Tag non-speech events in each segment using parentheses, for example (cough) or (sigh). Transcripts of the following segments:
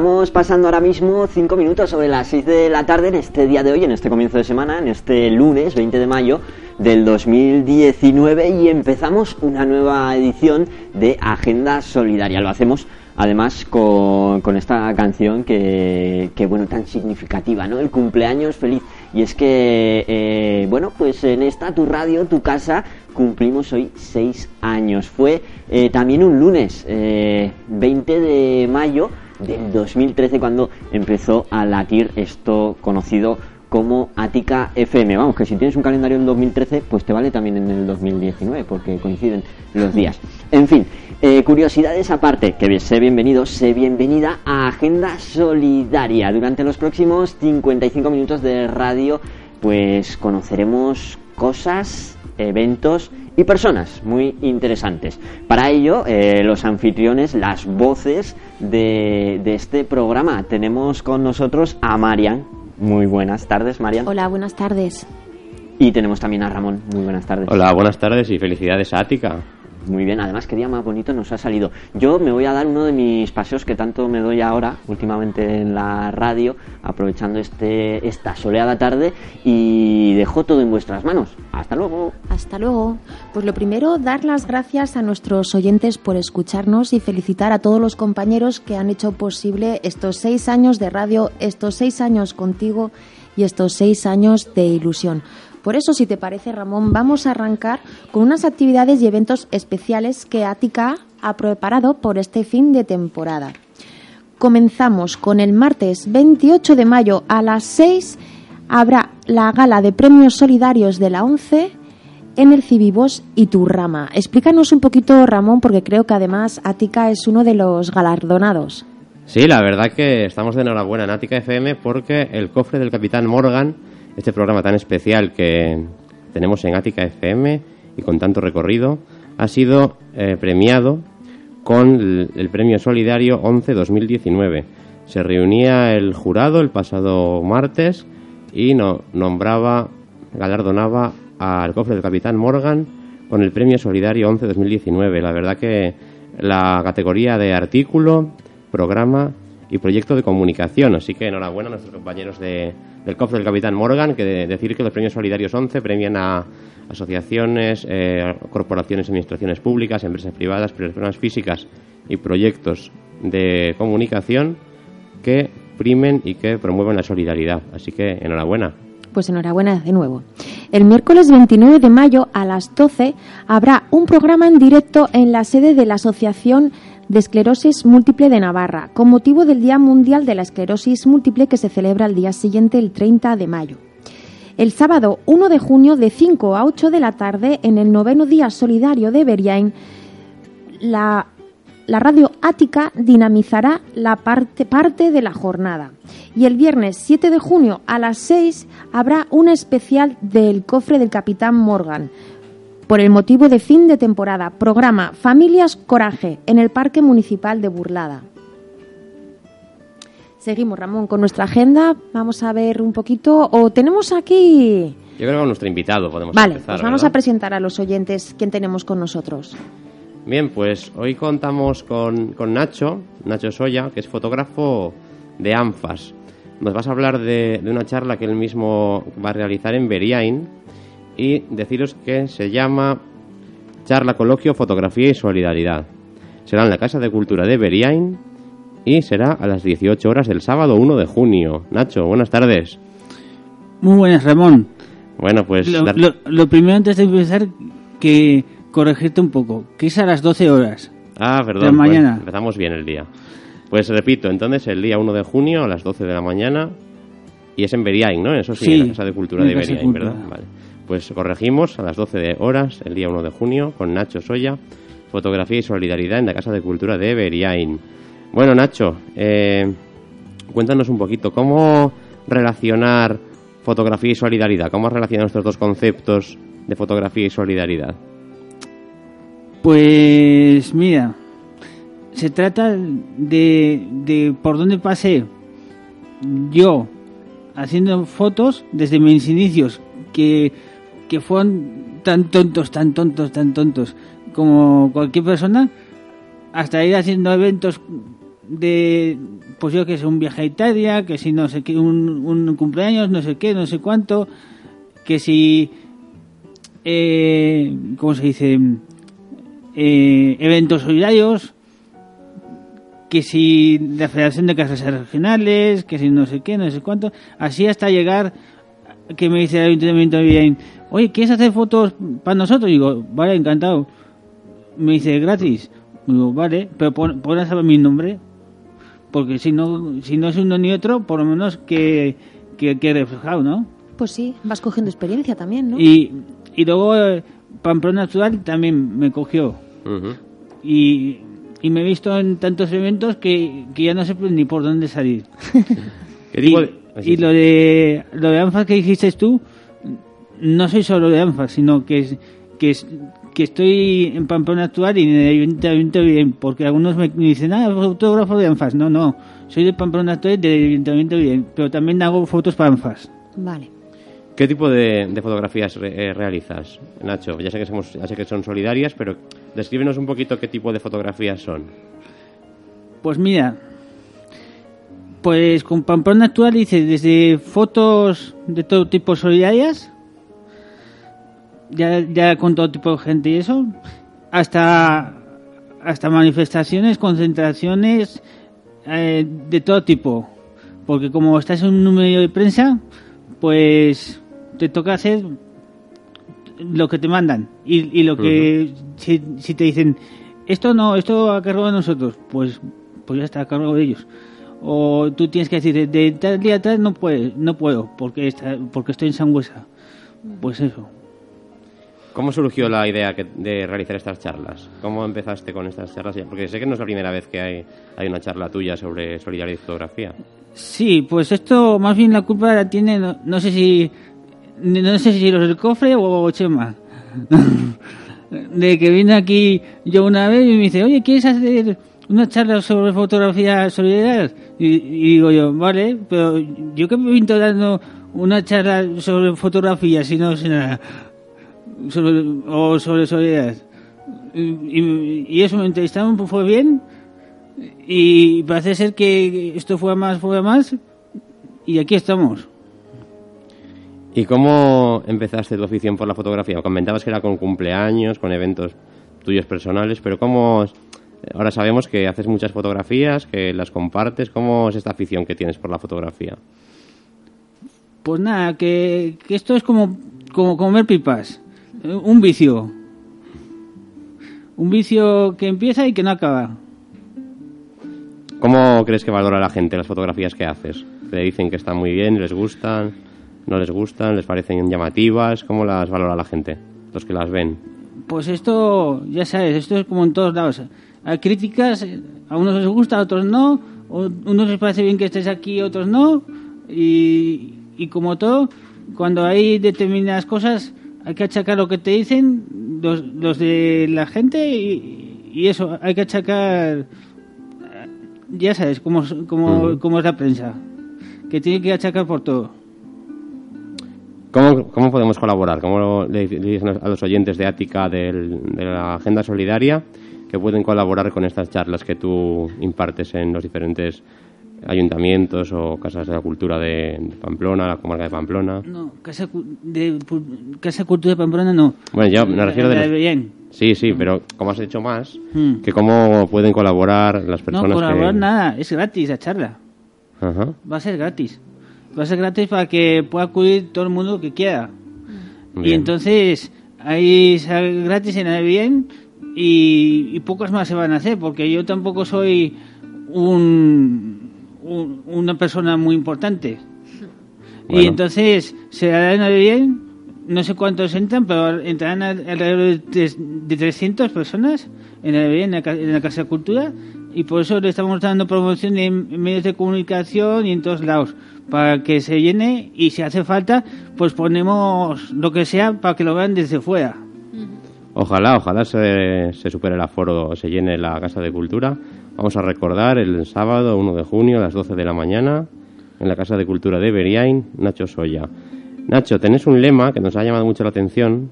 Estamos pasando ahora mismo cinco minutos sobre las 6 de la tarde en este día de hoy, en este comienzo de semana, en este lunes 20 de mayo del 2019 y empezamos una nueva edición de Agenda Solidaria. Lo hacemos además con, con esta canción que, que, bueno, tan significativa, ¿no? El cumpleaños feliz. Y es que, eh, bueno, pues en esta tu radio, tu casa, cumplimos hoy seis años. Fue eh, también un lunes, eh, 20 de mayo del 2013, cuando empezó a latir esto conocido como Ática FM. Vamos, que si tienes un calendario en 2013, pues te vale también en el 2019, porque coinciden los días. En fin, eh, curiosidades aparte, que sé bienvenido, sé bienvenida a Agenda Solidaria. Durante los próximos 55 minutos de radio, pues conoceremos cosas, eventos y personas muy interesantes. Para ello, eh, los anfitriones, las voces de, de este programa. Tenemos con nosotros a Marian. Muy buenas tardes, Marian. Hola, buenas tardes. Y tenemos también a Ramón. Muy buenas tardes. Hola, buenas tardes y felicidades a Ática. Muy bien, además qué día más bonito nos ha salido. Yo me voy a dar uno de mis paseos que tanto me doy ahora, últimamente en la radio, aprovechando este, esta soleada tarde y dejo todo en vuestras manos. Hasta luego. Hasta luego. Pues lo primero, dar las gracias a nuestros oyentes por escucharnos y felicitar a todos los compañeros que han hecho posible estos seis años de radio, estos seis años contigo y estos seis años de ilusión. Por eso, si te parece, Ramón, vamos a arrancar con unas actividades y eventos especiales que Ática ha preparado por este fin de temporada. Comenzamos con el martes 28 de mayo a las 6 habrá la gala de premios solidarios de la ONCE en el Cibibos y Turrama. Explícanos un poquito, Ramón, porque creo que además Ática es uno de los galardonados. Sí, la verdad que estamos de enhorabuena en Ática FM porque el cofre del Capitán Morgan este programa tan especial que tenemos en Ática FM y con tanto recorrido, ha sido eh, premiado con el, premio solidario 11-2019. Se reunía el jurado el pasado martes y no, nombraba, galardonaba al cofre del Capitán Morgan con el premio solidario 11-2019. La verdad que la categoría de artículo, programa y proyecto de comunicación. Así que enhorabuena a nuestros compañeros de, del cofre del Capitán Morgan, que de decir que los premios solidarios 11 premian a asociaciones, eh, corporaciones, administraciones públicas, empresas privadas, personas físicas y proyectos de comunicación que primen y que promueven la solidaridad. Así que enhorabuena. Pues enhorabuena de nuevo. El miércoles 29 de mayo a las 12 habrá un programa en directo en la sede de la Asociación de Esclerosis Múltiple de Navarra, con motivo del Día Mundial de la Esclerosis Múltiple que se celebra el día siguiente, el 30 de mayo. El sábado 1 de junio, de 5 a 8 de la tarde, en el noveno Día Solidario de Beriain, la, la radio Ática dinamizará la parte, parte de la jornada. Y el viernes 7 de junio a las 6 habrá un especial del cofre del Capitán Morgan, por el motivo de fin de temporada. Programa Familias Coraje en el Parque Municipal de Burlada. Seguimos, Ramón, con nuestra agenda. Vamos a ver un poquito. O tenemos aquí. Yo creo que con nuestro invitado podemos vale, empezar. Pues vamos ¿verdad? a presentar a los oyentes quién tenemos con nosotros. Bien, pues hoy contamos con, con Nacho, Nacho Soya, que es fotógrafo de ANFAS. Nos vas a hablar de, de una charla que él mismo va a realizar en Beriain y deciros que se llama Charla Coloquio Fotografía y Solidaridad. Será en la Casa de Cultura de Beriain y será a las 18 horas del sábado 1 de junio. Nacho, buenas tardes. Muy buenas, Ramón. Bueno, pues... Lo, lo primero antes de empezar, que corregirte un poco, que es a las 12 horas. Ah, perdón. de mañana. bueno, empezamos bien el día. Pues repito, entonces el día 1 de junio a las 12 de la mañana y es en Beriain, ¿no? Eso sí, Sí, en la Casa de Cultura de la Beriain. ¿verdad? Vale. Pues corregimos a las 12 de horas el día 1 de junio con Nacho Soya, fotografía y solidaridad en la Casa de Cultura de Beriain. Bueno, Nacho, eh, cuéntanos un poquito, ¿cómo relacionar fotografía y solidaridad? ¿Cómo has relacionado estos dos conceptos de fotografía y solidaridad? Pues mira, se trata de, de por dónde pasé yo haciendo fotos desde mis inicios, que, que fueron tan tontos, tan tontos, tan tontos como cualquier persona, hasta ir haciendo eventos de, pues yo que sé, un viaje a Italia, que si no sé qué, un, un cumpleaños, no sé qué, no sé cuánto, que si, eh, ¿cómo se dice? Eh, eventos solidarios, que si la Federación de Casas Regionales, que si no sé qué, no sé cuánto, así hasta llegar que me dice el ayuntamiento bien, oye, ¿quieres hacer fotos para nosotros? Y digo, vale, encantado. Me dice, gratis. Digo, vale, pero pon, pon a saber mi nombre, porque si no, si no es uno ni otro, por lo menos que, que, que reflejado, ¿no? Pues sí, vas cogiendo experiencia también, ¿no? Y, y luego eh, Pamplona Actual también me cogió. Y, y me he visto en tantos eventos que, que ya no sé ni por dónde salir. (laughs) ¿Qué tipo y, de- y lo de lo de ANFAS que dijiste tú, no soy solo de ANFAS, sino que es- que es- que estoy en Pamplona actual y en el ayuntamiento bien, porque algunos me dicen, ah, fotógrafo de ANFAS. No, no, soy de Pamplona actual y del ayuntamiento bien, pero también hago fotos para ANFAS. Vale. ¿Qué tipo de, de fotografías eh, realizas, Nacho? Ya sé, que somos, ya sé que son solidarias, pero descríbenos un poquito qué tipo de fotografías son. Pues mira, pues con Pamplona actual hice desde fotos de todo tipo solidarias, ya, con todo tipo de gente y eso, hasta, hasta manifestaciones, concentraciones eh, de todo tipo. Porque como estás en un medio de prensa, pues te toca hacer lo que te mandan y, y lo que si, si te dicen esto no, esto a cargo de nosotros, pues pues ya está a cargo de ellos. O tú tienes que decir de, de tal día a tal no puedes, no puedo porque está, porque estoy en Sangüesa. Pues eso. ¿Cómo surgió la idea que- de realizar estas charlas? ¿Cómo empezaste con estas charlas? Porque sé que no es la primera vez que hay, hay una charla tuya sobre solidaridad y fotografía. Sí, pues esto más bien la culpa la tiene no, no sé si no sé si los del cofre o Chema. (laughs) de que vine aquí yo una vez y me dice, oye, ¿quieres hacer una charla sobre fotografía solidaria? Y, y digo yo, vale, pero yo que me vinto dando una charla sobre fotografía, si no sé nada, sobre, o sobre solidaridad. Y eso me entrevistaron, pues fue bien, y parece ser que esto fue a más, fue a más, y aquí estamos. ¿Y cómo empezaste tu afición por la fotografía? Comentabas que era con cumpleaños, con eventos tuyos personales, pero ¿cómo... Ahora sabemos que haces muchas fotografías, que las compartes. ¿Cómo es esta afición que tienes por la fotografía? Pues nada, que, que esto es como, como comer pipas. Eh, Un vicio. Un vicio que empieza y que no acaba. ¿Cómo crees que valora la gente las fotografías que haces? ¿Te dicen que están muy bien, les gustan, no les gustan, les parecen llamativas? ¿Cómo las valora la gente, los que las ven? Pues esto, ya sabes, esto es como en todos lados. Hay críticas, a unos les gusta, a otros no. o- unos les parece bien que estés aquí, otros no. Y, y como todo, cuando hay determinadas cosas, hay que achacar lo que te dicen los, los de la gente y, y eso, hay que achacar, ya sabes, cómo, cómo, Ujú. cómo es la prensa, que tiene que achacar por todo. ¿Cómo, cómo podemos colaborar? ¿Cómo le dicen a los oyentes de Ática del- de la Agenda Solidaria que pueden colaborar con estas charlas que tú impartes en los diferentes ayuntamientos o casas de la cultura de, de Pamplona, la comarca de Pamplona? No, Casa, de, Casa Cultura de Pamplona no. Bueno, yo me refiero de los- Bellén. Sí, sí, pero como has hecho más, Mm. que cómo pueden colaborar las No, personas colaborar que... nada, es gratis la charla. Ajá, Va a ser gratis. Va a ser gratis para que pueda acudir todo el mundo que quiera. Y entonces, ahí sale gratis en el bien y, y pocas más se van a hacer, porque yo tampoco soy un, un- una persona muy importante. Bueno. Y entonces se hará en el bien, no sé cuántos entran, pero entrarán al- alrededor de, de 300 personas en el bien, en la, ca- en la Casa de Cultura, y por eso le estamos dando promoción en, en medios de comunicación y en todos lados, para que se llene y si hace falta, pues ponemos lo que sea para que lo vean desde fuera. Ojalá, ojalá se, se supere el aforo, se llene la Casa de Cultura. Vamos a recordar el sábado 1 de junio a las 12 de la mañana en la Casa de Cultura de Beriain, Nacho Soya. Nacho, tenés un lema que nos ha llamado mucho la atención,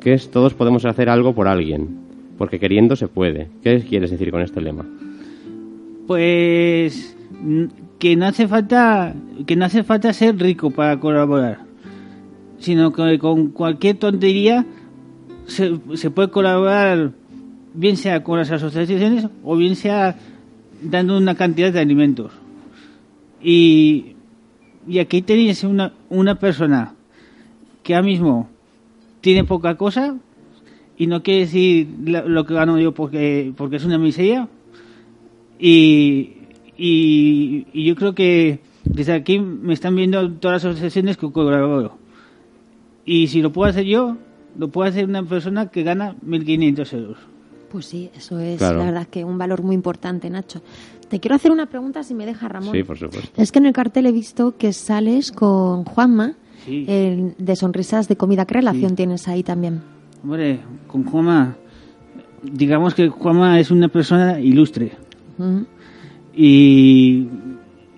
que es todos podemos hacer algo por alguien, porque queriendo se puede. ¿Qué quieres decir con este lema? Pues que no hace falta que no hace falta ser rico para colaborar, sino que con cualquier tontería se, se puede colaborar, bien sea con las asociaciones o bien sea dando una cantidad de alimentos. Y, y aquí tenéis una, una persona que ahora mismo tiene poca cosa y no quiere decir lo que gano yo porque, porque es una miseria. Y, y, y yo creo que desde aquí me están viendo todas las asociaciones que colaboro. Y si lo puedo hacer yo, lo puede hacer una persona que gana 1.500 euros. Pues sí, eso es Claro. la verdad que un valor muy importante, Nacho. Te quiero hacer una pregunta si me deja Ramón. Sí, por supuesto. Es que en el cartel he visto que sales con Juanma Sí. el de Sonrisas de Comida. ¿Qué relación Sí. tienes ahí también? Hombre, con Juanma, digamos que Juanma es una persona ilustre. Mm. Y,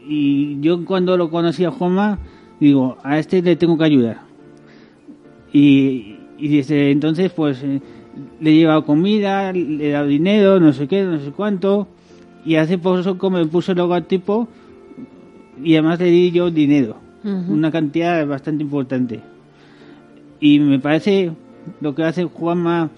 y yo cuando lo conocí a Juanma, digo, a este le tengo que ayudar. Y, y desde entonces, pues, eh, le he llevado comida, le he dado dinero, no sé qué, no sé cuánto. Y hace poco me puso el logotipo y además le di yo dinero, una cantidad bastante importante. Y me parece lo que hace Juanma,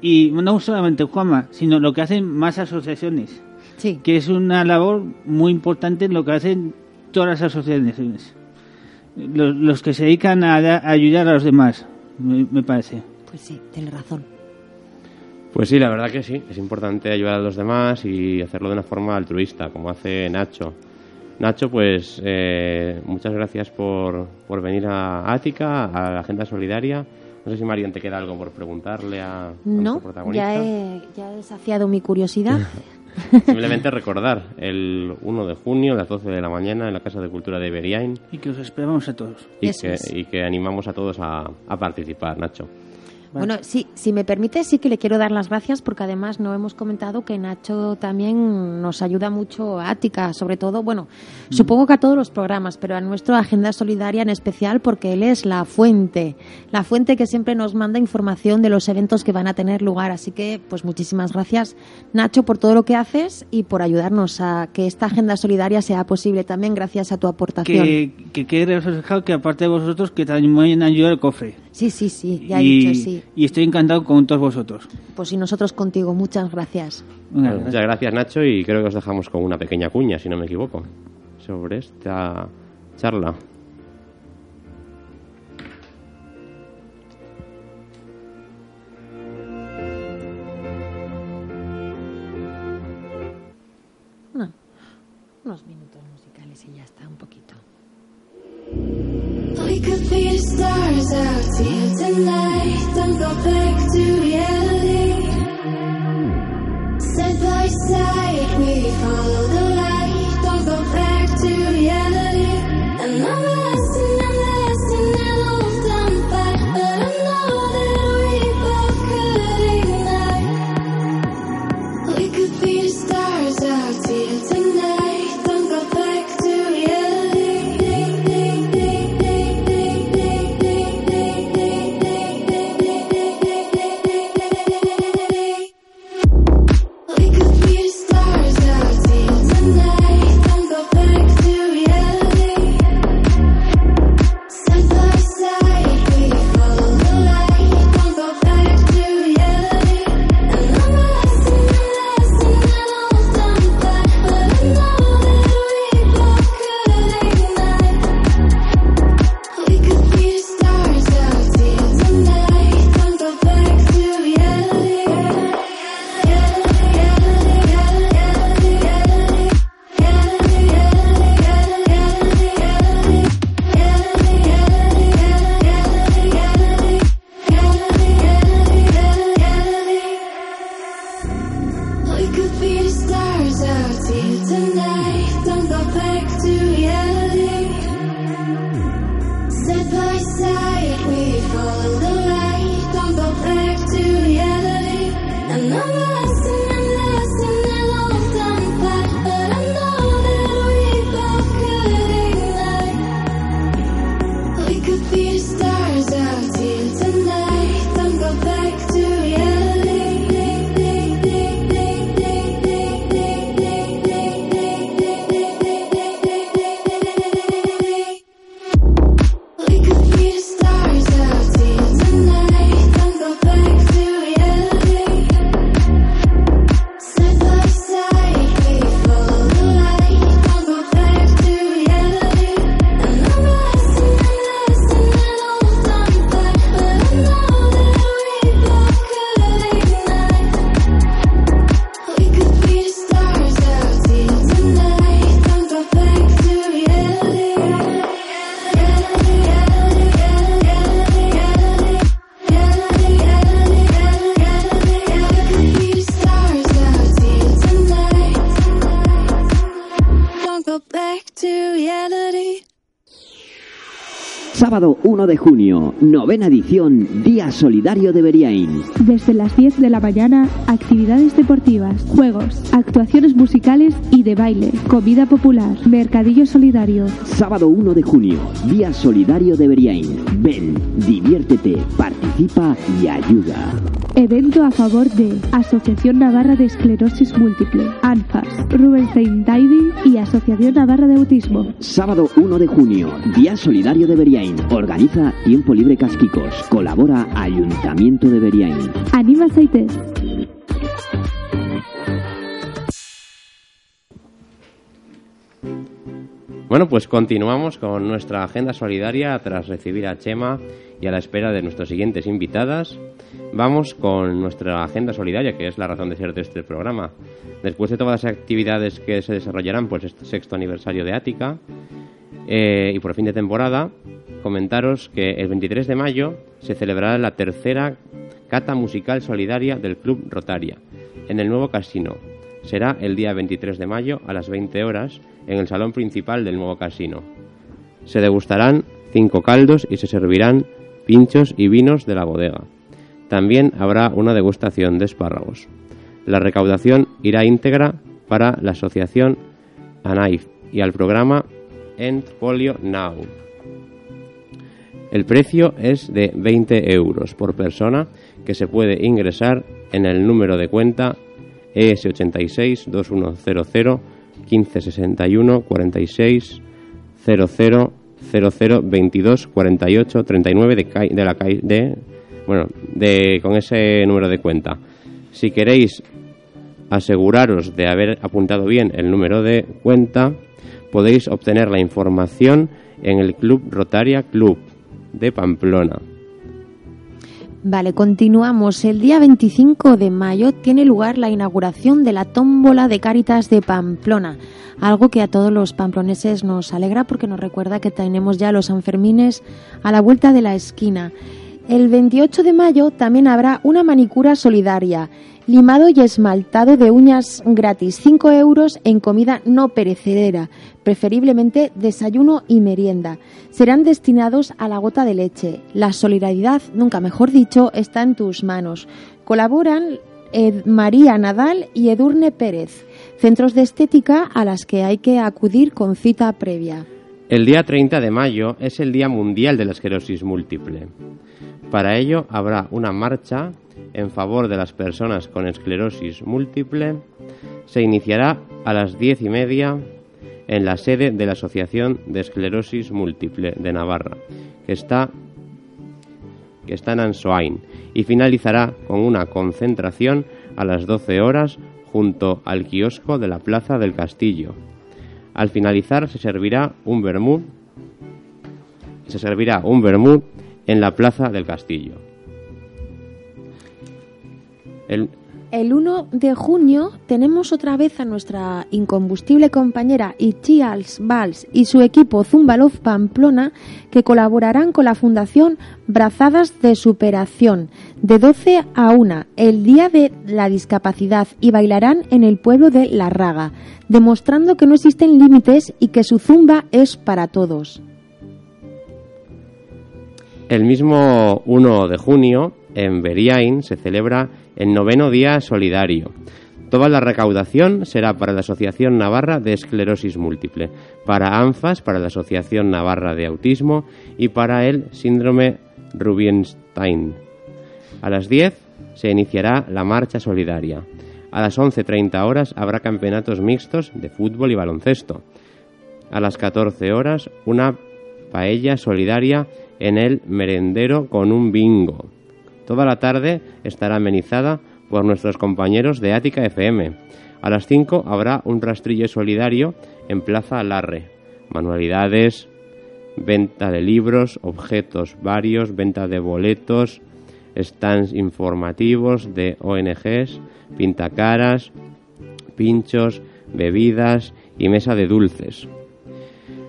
y no solamente Juanma, sino lo que hacen más asociaciones Sí. que es una labor muy importante en lo que hacen todas las asociaciones. Los, los que se dedican a, da- a ayudar a los demás, me, me parece. Pues sí, tienes razón. Pues sí, la verdad que sí. Es importante ayudar a los demás y hacerlo de una forma altruista, como hace Nacho. Nacho, pues eh, muchas gracias por, por venir a Ática, a la Agenda Solidaria. No sé si Marian te queda algo por preguntarle a, a No, nuestro protagonista. ya he, ya he saciado mi curiosidad. (laughs) Simplemente recordar, el 1 de junio a las 12 de la mañana en la Casa de Cultura de Beriain Y que os esperamos a todos. y que animamos a todos a, a participar, Nacho. Bueno, sí, si me permite, sí que le quiero dar las gracias porque además no hemos comentado que Nacho también nos ayuda mucho a Ática, sobre todo, bueno, supongo que a todos los programas, pero a nuestra Agenda Solidaria en especial porque él es la fuente, la fuente que siempre nos manda información de los eventos que van a tener lugar. Así que, pues muchísimas gracias, Nacho, por todo lo que haces y por ayudarnos a que esta Agenda Solidaria sea posible también gracias a tu aportación. Que, que quede reflejado que aparte de vosotros, que también ayuda el cofre. Sí, sí, sí, ya he y, dicho sí. y estoy encantado con todos vosotros. Pues y nosotros contigo, muchas gracias. Muchas gracias, Nacho, y creo que os dejamos con una pequeña cuña, si no me equivoco, sobre esta charla. No, unos minutos could be the stars out here tonight. Don't go back to reality. Side by side, we follow the light. Don't go back to reality. And Sábado 1 de junio, novena edición, Día Solidario de Beriain. Desde las 10 de la mañana, actividades deportivas, juegos, actuaciones musicales y de baile, comida popular, mercadillo solidario. Sábado 1 de junio, Día Solidario de Beriain. Ven, diviértete, participa y ayuda. Evento a favor de Asociación Navarra de Esclerosis Múltiple, ANFAS, Rubinstein Diving y Asociación Navarra de Autismo. Sábado 1 de junio, Día Solidario de Beriain. Organiza Tiempo Libre Casquicos. Colabora Ayuntamiento de Beriain. Anima Saite. Bueno, pues continuamos con nuestra agenda solidaria tras recibir a Chema y a la espera de nuestras siguientes invitadas. Vamos con nuestra agenda solidaria, que es la razón de ser de este programa. Después de todas las actividades que se desarrollarán por este sexto aniversario de Ática eh, y por fin de temporada, comentaros que el 23 de mayo se celebrará la tercera cata musical solidaria del Club Rotaria en el nuevo casino. Será el día 23 de mayo a las 20 horas en el salón principal del nuevo casino. Se degustarán cinco caldos y se servirán pinchos y vinos de la bodega. También habrá una degustación de espárragos. La recaudación irá íntegra para la asociación ANAIF y al programa End Polio Now. El precio es de 20 euros por persona que se puede ingresar en el número de cuenta E ES86 2100 1561 46 00 00 22 48 39 de, de la cai- de bueno de con ese número de cuenta. Si queréis aseguraros de haber apuntado bien el número de cuenta, podéis obtener la información en el Club Rotaria Club de Pamplona. Vale, continuamos. El día 25 de mayo tiene lugar la inauguración de la tómbola de Cáritas de Pamplona, algo que a todos los pamploneses nos alegra porque nos recuerda que tenemos ya los Sanfermines a la vuelta de la esquina. El 28 de mayo también habrá una manicura solidaria, limado y esmaltado de uñas gratis, 5 euros en comida no perecedera, preferiblemente desayuno y merienda. Serán destinados a la gota de leche. La solidaridad, nunca mejor dicho, está en tus manos. Colaboran Ed- María Nadal y Edurne Pérez, centros de estética a las que hay que acudir con cita previa. El día 30 de mayo es el Día Mundial de la Esclerosis Múltiple. Para ello habrá una marcha en favor de las personas con esclerosis múltiple. Se iniciará a las diez y media en la sede de la Asociación de Esclerosis Múltiple de Navarra, que está, que está en Ansoain, y finalizará con una concentración a las 12 horas junto al kiosco de la Plaza del Castillo. Al finalizar se servirá un vermut se servirá un vermut en la Plaza del Castillo. El, El 1 de junio tenemos otra vez a nuestra incombustible compañera Ichials Valls y su equipo Zumbalov Pamplona que colaborarán con la Fundación Brazadas de Superación de 12 a 1 el día de la discapacidad y bailarán en el pueblo de La Raga, demostrando que no existen límites y que su zumba es para todos. el mismo 1 de junio, en Beriain, se celebra el noveno Día Solidario. Toda la recaudación será para la Asociación Navarra de Esclerosis Múltiple, para ANFAS, para la Asociación Navarra de Autismo y para el Síndrome Rubinstein. A las 10 se iniciará la marcha solidaria. A las 11.30 horas habrá campeonatos mixtos de fútbol y baloncesto. A las 14 horas una paella solidaria en el merendero con un bingo. Toda la tarde estará amenizada por nuestros compañeros de Ática FM. A las 5 habrá un rastrillo solidario en Plaza Larre. Manualidades, venta de libros, objetos varios, venta de boletos, stands informativos de ONGs, pintacaras, pinchos, bebidas y mesa de dulces.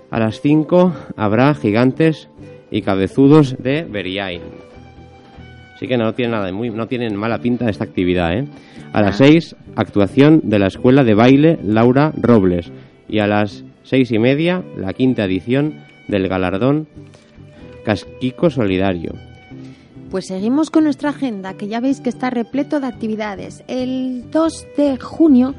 A las 5 habrá gigantes y cabezudos de Beriain. Así que no tiene nada de muy, no tienen mala pinta esta actividad, ¿eh? A las 6, actuación de la Escuela de Baile Laura Robles. Y a las seis y media, la quinta edición del galardón Casquico Solidario. Pues seguimos con nuestra agenda, que ya veis que está repleto de actividades. El 2 de junio,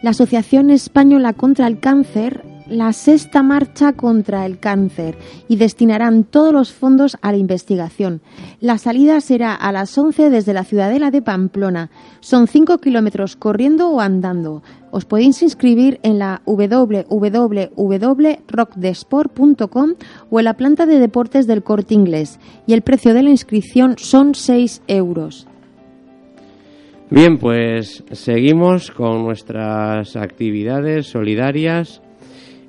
la Asociación Española contra el Cáncer la sexta marcha contra el cáncer y destinarán todos los fondos a la investigación. La salida será a las 11 desde la ciudadela de Pamplona. Son 5 kilómetros corriendo o andando. Os podéis inscribir en la www.rockdesport.com o en la planta de deportes del corte inglés y el precio de la inscripción son 6 euros. Bien, pues seguimos con nuestras actividades solidarias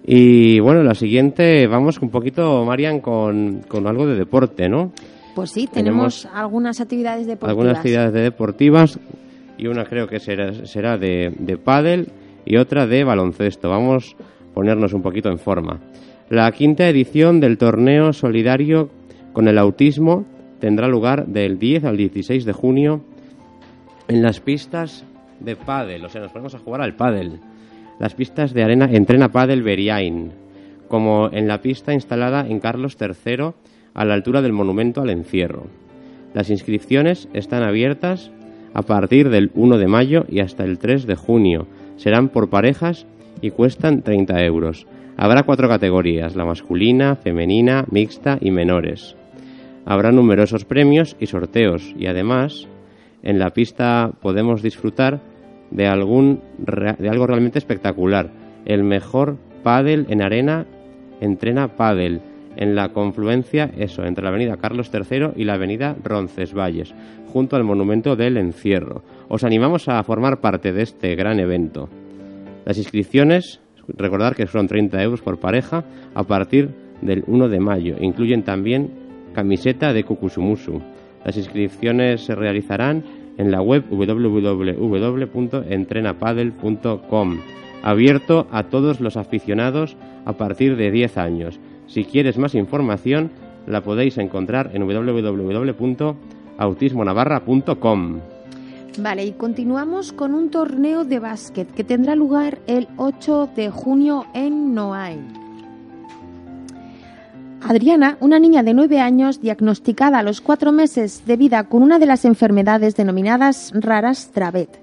y bueno, la siguiente, vamos un poquito, Marian, con, con algo de deporte, ¿no? Pues sí, tenemos, algunas actividades deportivas. Algunas actividades de deportivas y una creo que será, será de, de pádel y otra de baloncesto. Vamos a ponernos un poquito en forma. La quinta edición del torneo solidario con el autismo tendrá lugar del 10 al 16 de junio en las pistas de pádel. O sea, nos ponemos a jugar al pádel las pistas de arena Entrena Padel Beriain, como en la pista instalada en Carlos III a la altura del monumento al encierro. Las inscripciones están abiertas a partir del 1 de mayo y hasta el 3 de junio. Serán por parejas y cuestan 30 euros. Habrá cuatro categorías, la masculina, femenina, mixta y menores. Habrá numerosos premios y sorteos y además en la pista podemos disfrutar de, algún, de algo realmente espectacular. El mejor pádel en arena entrena pádel en la confluencia, eso, entre la avenida Carlos III y la avenida Roncesvalles, junto al monumento del encierro. Os animamos a formar parte de este gran evento. Las inscripciones, recordar que son 30 euros por pareja a partir del 1 de mayo. Incluyen también camiseta de Kukusumusu. Las inscripciones se realizarán en la web www.entrenapadel.com, abierto a todos los aficionados a partir de 10 años. Si quieres más información, la podéis encontrar en www.autismonavarra.com. Vale, y continuamos con un torneo de básquet que tendrá lugar el 8 de junio en Noain. Adriana, una niña de nueve años diagnosticada a los cuatro meses de vida con una de las enfermedades denominadas raras Dravet.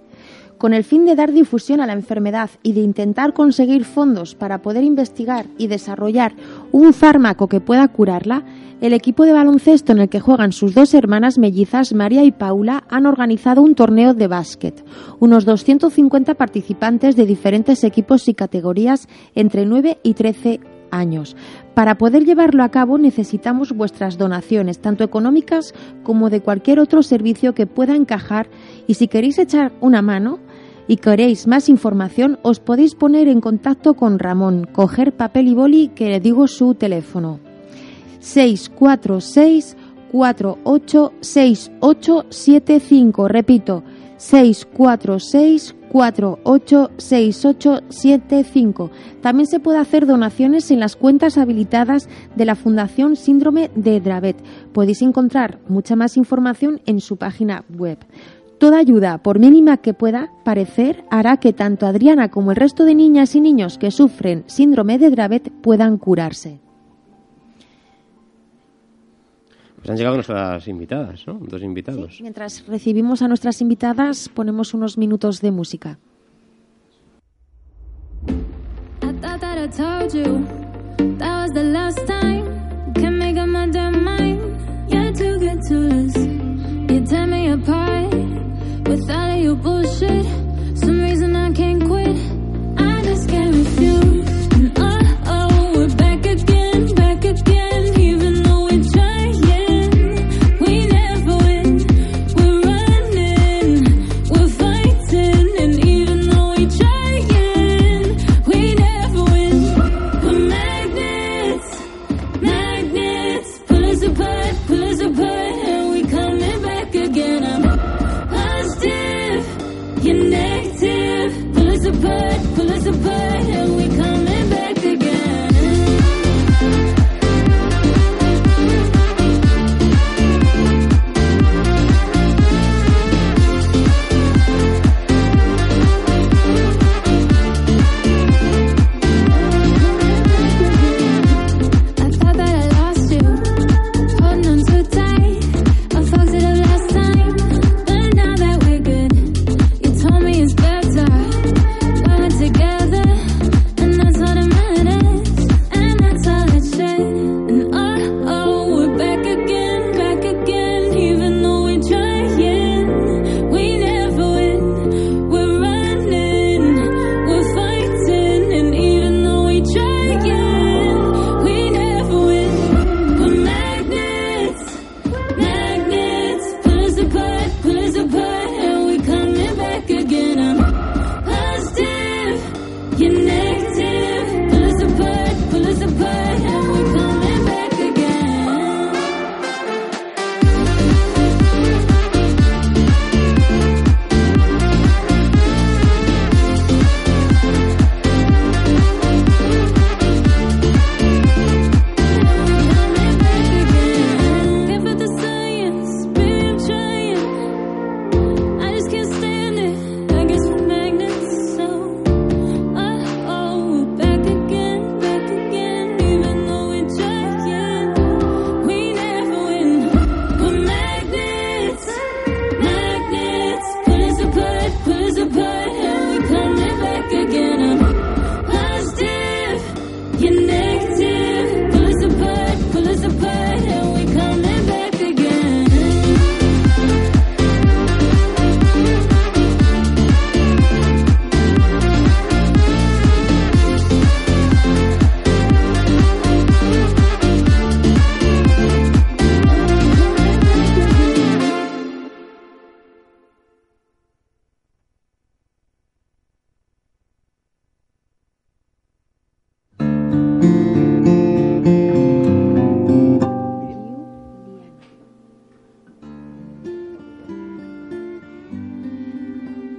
Con el fin de dar difusión a la enfermedad y de intentar conseguir fondos para poder investigar y desarrollar un fármaco que pueda curarla, el equipo de baloncesto en el que juegan sus dos hermanas mellizas, María y Paula, han organizado un torneo de básquet. Unos 250 participantes de diferentes equipos y categorías entre 9 y 13 años. Para poder llevarlo a cabo necesitamos vuestras donaciones, tanto económicas como de cualquier otro servicio que pueda encajar. Y si queréis echar una mano y queréis más información os podéis poner en contacto con Ramón, coger papel y boli que le digo su teléfono. 646 486875, repito, 646 486875. También se puede hacer donaciones en las cuentas habilitadas de la Fundación Síndrome de Dravet. Podéis encontrar mucha más información en su página web. Toda ayuda, por mínima que pueda parecer, hará que tanto Adriana como el resto de niñas y niños que sufren síndrome de Dravet puedan curarse. Pues han llegado nuestras invitadas, ¿no? Dos invitados. Sí, mientras recibimos a nuestras invitadas, ponemos unos minutos de música. With all of your bullshit. Some reason I can't quit. I just can't refuse.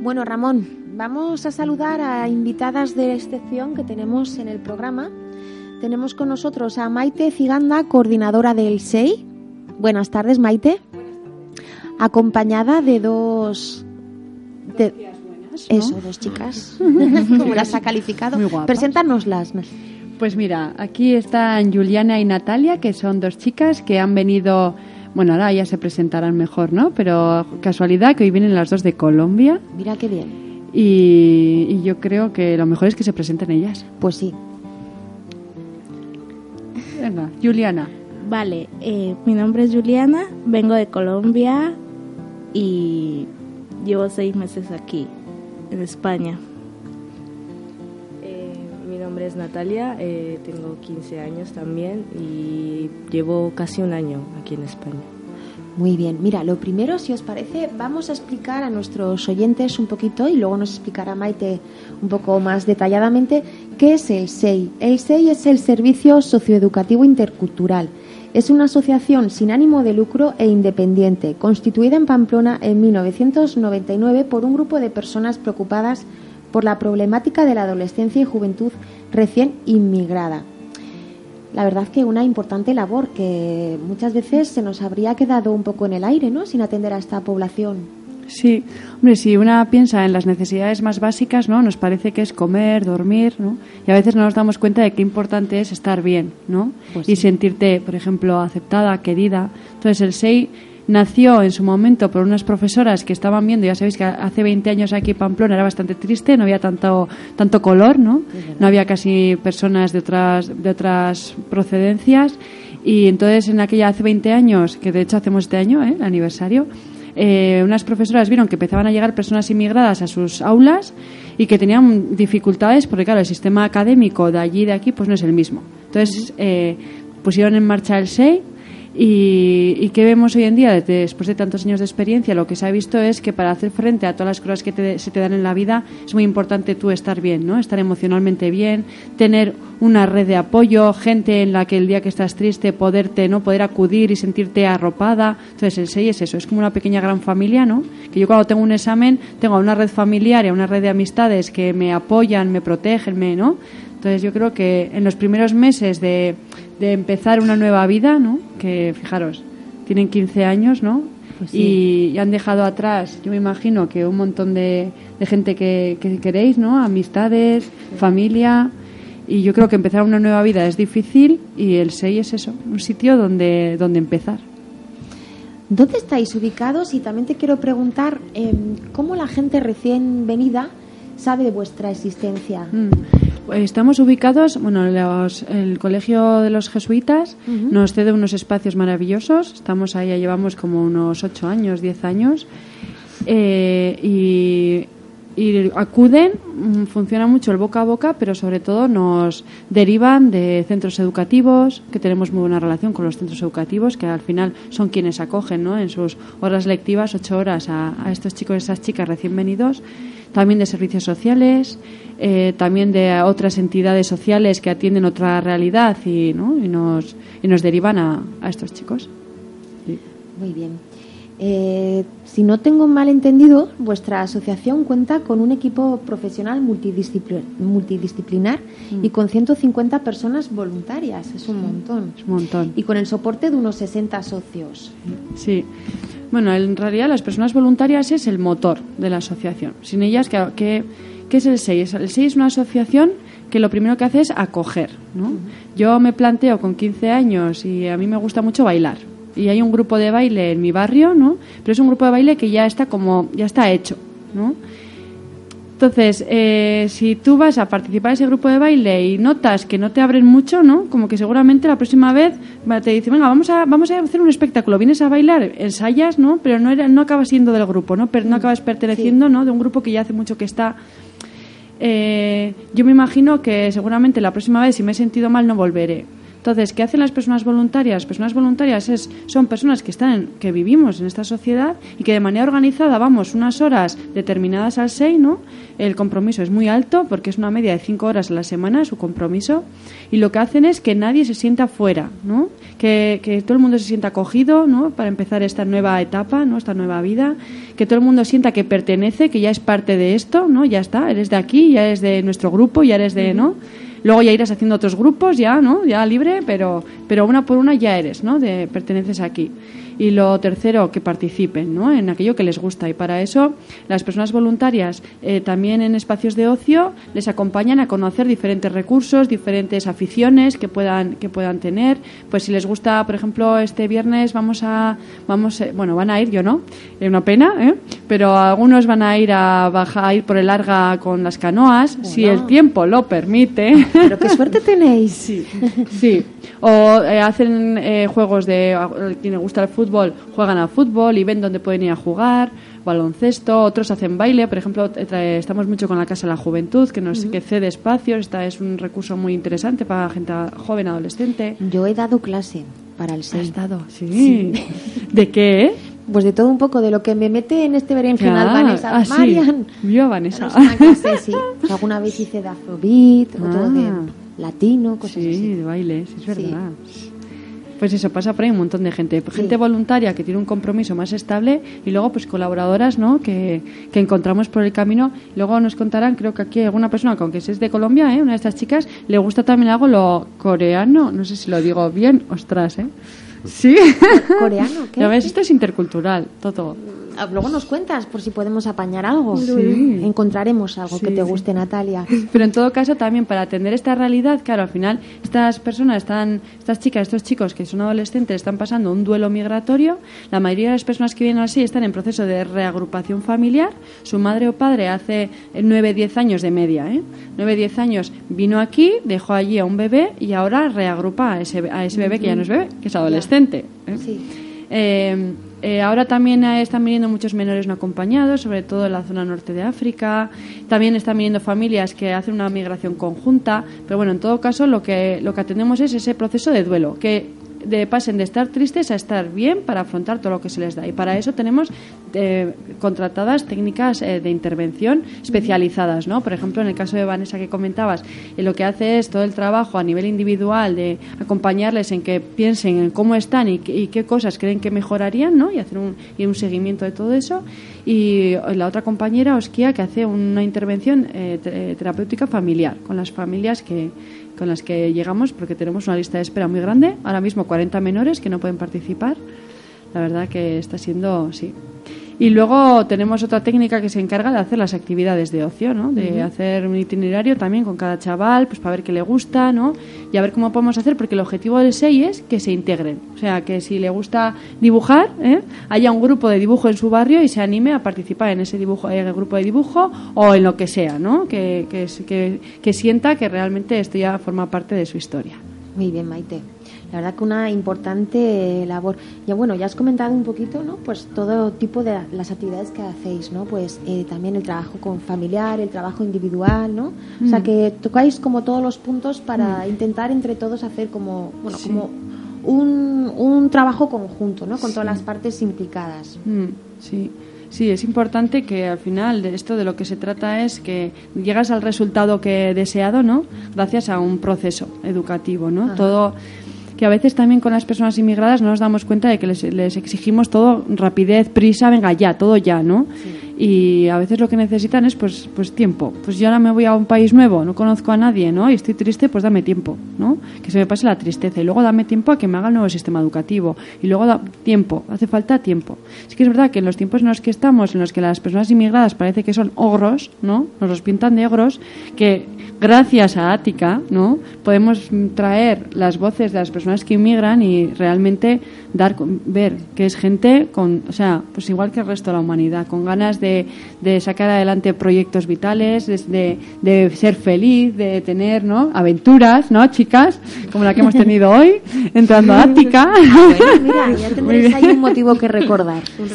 Bueno, Ramón, vamos a saludar a invitadas de excepción que tenemos en el programa. Tenemos con nosotros a Maite Ciganda, coordinadora del SEI. Buenas tardes, Maite. Acompañada de dos... de- Eso, dos chicas. (laughs) Como las ha calificado. Muy guapas. Preséntanoslas. Pues mira, aquí están Juliana y Natalia, que son dos chicas que han venido, bueno, ahora ya se presentarán mejor, ¿no? Pero casualidad que hoy vienen las dos de Colombia Mira qué bien. y, y yo creo que lo mejor es que se presenten ellas. Pues sí. Venga, Juliana. Vale, eh, mi nombre es Juliana, vengo de Colombia y llevo seis meses aquí, en España. Nombre es Natalia, eh, tengo 15 años también y llevo casi un año aquí en España. Muy bien, mira, lo primero, si os parece, vamos a explicar a nuestros oyentes un poquito y luego nos explicará Maite un poco más detalladamente qué es el SEI. El SEI es el Servicio Socioeducativo Intercultural. Es una asociación sin ánimo de lucro e independiente, constituida en Pamplona en 1999 por un grupo de personas preocupadas por la problemática de la adolescencia y juventud recién inmigrada la verdad que una importante labor que muchas veces se nos habría quedado un poco en el aire, ¿no? Sin atender a esta población. Sí, hombre, si una piensa en las necesidades más básicas, ¿no? Nos parece que es comer, dormir, ¿no? Y a veces no nos damos cuenta de qué importante es estar bien, ¿no? Pues y sí. sentirte, por ejemplo, aceptada, querida. Entonces el SEI nació en su momento por unas profesoras que estaban viendo, ya sabéis que hace 20 años aquí en Pamplona era bastante triste, no había tanto tanto color, ¿no? No había casi personas de otras de otras procedencias y entonces en aquella hace 20 años, que de hecho hacemos este año, ¿eh? el aniversario, eh, unas profesoras vieron que empezaban a llegar personas inmigradas a sus aulas y que tenían dificultades porque, claro, el sistema académico de allí y de aquí pues no es el mismo. Entonces eh, pusieron en marcha el SEI y, y ¿qué vemos hoy en día? Desde- Después de tantos años de experiencia, lo que se ha visto es que para hacer frente a todas las cosas que te- se te dan en la vida es muy importante tú estar bien, ¿no? Estar emocionalmente bien, tener una red de apoyo, gente en la que el día que estás triste poderte, ¿no? Poder acudir y sentirte arropada. Entonces el es eso, es como una pequeña gran familia, ¿no? Que yo cuando tengo un examen tengo una red familiar y una red de amistades que me apoyan, me protegen, me, ¿no? Entonces yo creo que en los primeros meses de, de empezar una nueva vida, ¿no? Que fijaros, tienen 15 años, ¿no? Pues y, y han dejado atrás, yo me imagino que un montón de, de gente que, que queréis, ¿no? Amistades, familia. Y yo creo que empezar una nueva vida es difícil y el SEI es eso, un sitio donde, donde empezar. ¿Dónde estáis ubicados? Y también te quiero preguntar em, cómo la gente recién venida sabe de vuestra existencia. Mm. Estamos ubicados, bueno, los- el Colegio de los Jesuitas nos cede unos espacios maravillosos. Estamos ahí, ya llevamos como unos ocho años, diez años. Eh, y, y acuden, mm, funciona mucho el boca a boca, pero sobre todo nos derivan de centros educativos, que tenemos muy buena relación con los centros educativos, que al final son quienes acogen ¿no? en sus horas lectivas, ocho horas, a, a estos chicos y esas chicas recién venidos. También de servicios sociales, eh, también de otras entidades sociales que atienden otra realidad y, ¿no? y, nos, y nos derivan a, a estos chicos. Muy bien. Eh, si no tengo mal entendido, vuestra asociación cuenta con un equipo profesional multidiscipli- multidisciplinar Mm. y con 150 personas voluntarias. Es un montón. Es un montón. Y con el soporte de unos 60 socios. Sí. Bueno, en realidad las personas voluntarias es el motor de la asociación. Sin ellas, ¿qué, qué, qué es el SEI? El SEI es una asociación que lo primero que hace es acoger. ¿no? Yo me planteo con 15 años y a mí me gusta mucho bailar. Y hay un grupo de baile en mi barrio, ¿no? Pero es un grupo de baile que ya está como, ya está hecho, ¿no? Entonces, eh, si tú vas a participar en ese grupo de baile y notas que no te abren mucho, ¿no? Como que seguramente la próxima vez te dicen, venga, vamos a, vamos a hacer un espectáculo. Vienes a bailar, ensayas, ¿no? Pero no, era, no acabas siendo del grupo, ¿no? Pero no acabas perteneciendo, ¿no? De un grupo que ya hace mucho que está. Eh, yo me imagino que seguramente la próxima vez, si me he sentido mal, no volveré. Entonces, ¿qué hacen las personas voluntarias? Las personas voluntarias es, son personas que están, que vivimos en esta sociedad y que de manera organizada vamos unas horas determinadas al SEI, ¿no? El compromiso es muy alto porque es una media de cinco horas a la semana su compromiso y lo que hacen es que nadie se sienta fuera, ¿no? Que, que todo el mundo se sienta acogido, ¿no? Para empezar esta nueva etapa, ¿no? Esta nueva vida, que todo el mundo sienta que pertenece, que ya es parte de esto, ¿no? Ya está, eres de aquí, ya eres de nuestro grupo, ya eres de, ¿no? Luego ya irás haciendo otros grupos, ya, ¿no? Ya libre, pero, pero una por una ya eres, ¿no? De perteneces aquí. Y lo tercero, que participen, ¿no? En aquello que les gusta. Y para eso, las personas voluntarias eh, también en espacios de ocio les acompañan a conocer diferentes recursos, diferentes aficiones que puedan, que puedan tener. Pues si les gusta, por ejemplo, este viernes vamos a, vamos, eh, bueno, van a ir, yo no, es una pena, ¿eh? Pero algunos van a ir a bajar, a ir por el Arga con las canoas, si el tiempo lo permite. Pero qué suerte tenéis. (laughs) Sí, sí. O eh, hacen eh, juegos de quien le gusta el fútbol, juegan al fútbol y ven dónde pueden ir a jugar, baloncesto, otros hacen baile, por ejemplo, eh, trae- estamos mucho con la Casa de la Juventud, que nos que cede espacios, esta es un recurso muy interesante para gente joven, adolescente. Yo he dado clase para el ¿Has SEI. dado? Sí. (laughs) ¿De qué? Pues de todo un poco, de lo que me mete en este berenjenal Ah, Vanessa. ah, sí. Marian. Yo a Vanessa. Es una clase, sí. Alguna vez hice de afrobeat, otro de Ah. latino, cosas Sí, así. de baile, sí, es Sí. verdad. Pues eso, pasa por ahí un montón de gente. Gente voluntaria que tiene un compromiso más estable y luego pues colaboradoras, ¿no? Que, que encontramos por el camino. Luego nos contarán, creo que aquí hay alguna persona, que aunque es de Colombia, ¿eh? Una de estas chicas, le gusta también algo lo coreano. No sé si lo digo bien. Ostras, ¿eh? Sí. ¿Coreano? ¿Qué? (laughs) Ya ves, esto es intercultural, todo. Ah, Luego nos cuentas por si podemos apañar algo. Sí. Encontraremos algo que te sí. guste, Natalia. (laughs) Pero en todo caso también para atender esta realidad, claro, al final estas personas están, estas chicas, estos chicos que son adolescentes están pasando un duelo migratorio. La mayoría de las personas que vienen así están en proceso de reagrupación familiar. Su madre o padre hace 9-10 años de media, ¿eh? 9-10 años vino aquí, dejó allí a un bebé y ahora reagrupa a ese, a ese bebé que ya no es bebé, que es adolescente. ¿eh? Sí. Eh, eh, ahora también están viniendo muchos menores no acompañados, sobre todo en la zona norte de África. También están viniendo familias que hacen una migración conjunta. Pero bueno, en todo caso, lo que, lo que atendemos es ese proceso de duelo, que de, pasen de estar tristes a estar bien para afrontar todo lo que se les da. Y para eso tenemos eh, contratadas técnicas eh, de intervención especializadas, ¿no? Por ejemplo, en el caso de Vanessa que comentabas, eh, lo que hace es todo el trabajo a nivel individual de acompañarles en que piensen en cómo están y, y qué cosas creen que mejorarían, ¿no? Y hacer un, y un seguimiento de todo eso. Y la otra compañera, Osquia, que hace una intervención eh, te- terapéutica familiar con las familias que con las que llegamos porque tenemos una lista de espera muy grande. Ahora mismo 40 menores que no pueden participar. La verdad que está siendo, sí. Y luego tenemos otra técnica que se encarga de hacer las actividades de ocio, ¿no? De hacer un itinerario también con cada chaval, pues para ver qué le gusta, ¿no? Y a ver cómo podemos hacer, porque el objetivo del SEI es que se integren. O sea, que si le gusta dibujar, ¿eh? haya un grupo de dibujo en su barrio y se anime a participar en ese dibujo, en el grupo de dibujo o en lo que sea, ¿no? Que, que, que, que sienta que realmente esto ya forma parte de su historia. Muy bien, Maite. La verdad que una importante labor. Ya bueno, ya has comentado un poquito, ¿no? Pues todo tipo de las actividades que hacéis, ¿no? Pues eh, también el trabajo con familiar, el trabajo individual, ¿no? O sea Mm. que tocáis como todos los puntos para intentar entre todos hacer como, bueno, como un, un trabajo conjunto, ¿no? Con todas las partes implicadas. Mm, sí. Sí, es importante que al final de esto de lo que se trata es que llegas al resultado que deseado, ¿no? Gracias a un proceso educativo, ¿no? Ajá. Todo que a veces también con las personas inmigradas no nos damos cuenta de que les, les exigimos todo rapidez, prisa, venga ya, todo ya, ¿no? Y a veces lo que necesitan es pues pues tiempo. Pues yo ahora me voy a un país nuevo, no conozco a nadie, ¿no? Y estoy triste, pues dame tiempo, ¿no? Que se me pase la tristeza y luego dame tiempo a que me haga el nuevo sistema educativo y luego da tiempo, hace falta tiempo. Sí que es verdad que en los tiempos en los que estamos, en los que las personas inmigradas parece que son ogros, ¿no? Nos los pintan de ogros, que gracias a Ática, ¿no? Podemos traer las voces de las personas que inmigran y realmente dar ver que es gente con, o sea, pues igual que el resto de la humanidad, con ganas de, de sacar adelante proyectos vitales, de, de- ser feliz, de tener, ¿no? Aventuras, ¿no, chicas? Como la que hemos tenido (laughs) hoy, entrando a Ática. Bueno, mira, ya (laughs) tendréis ahí un motivo que recordar. Un.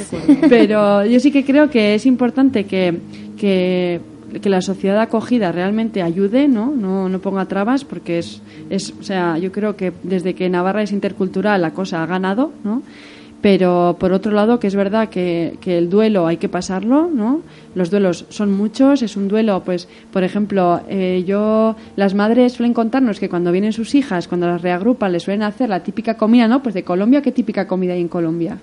Pero yo sí que creo que es importante que, que que la sociedad acogida realmente ayude, ¿no? No, no ponga trabas, porque es, es, o sea, yo creo que desde que Navarra es intercultural la cosa ha ganado, ¿no? Pero por otro lado, que es verdad que, que el duelo hay que pasarlo, ¿no? Los duelos son muchos, es un duelo, pues, por ejemplo, eh, yo, las madres suelen contarnos que cuando vienen sus hijas, cuando las reagrupan, les suelen hacer la típica comida, ¿no? Pues de Colombia, ¿qué típica comida hay en Colombia?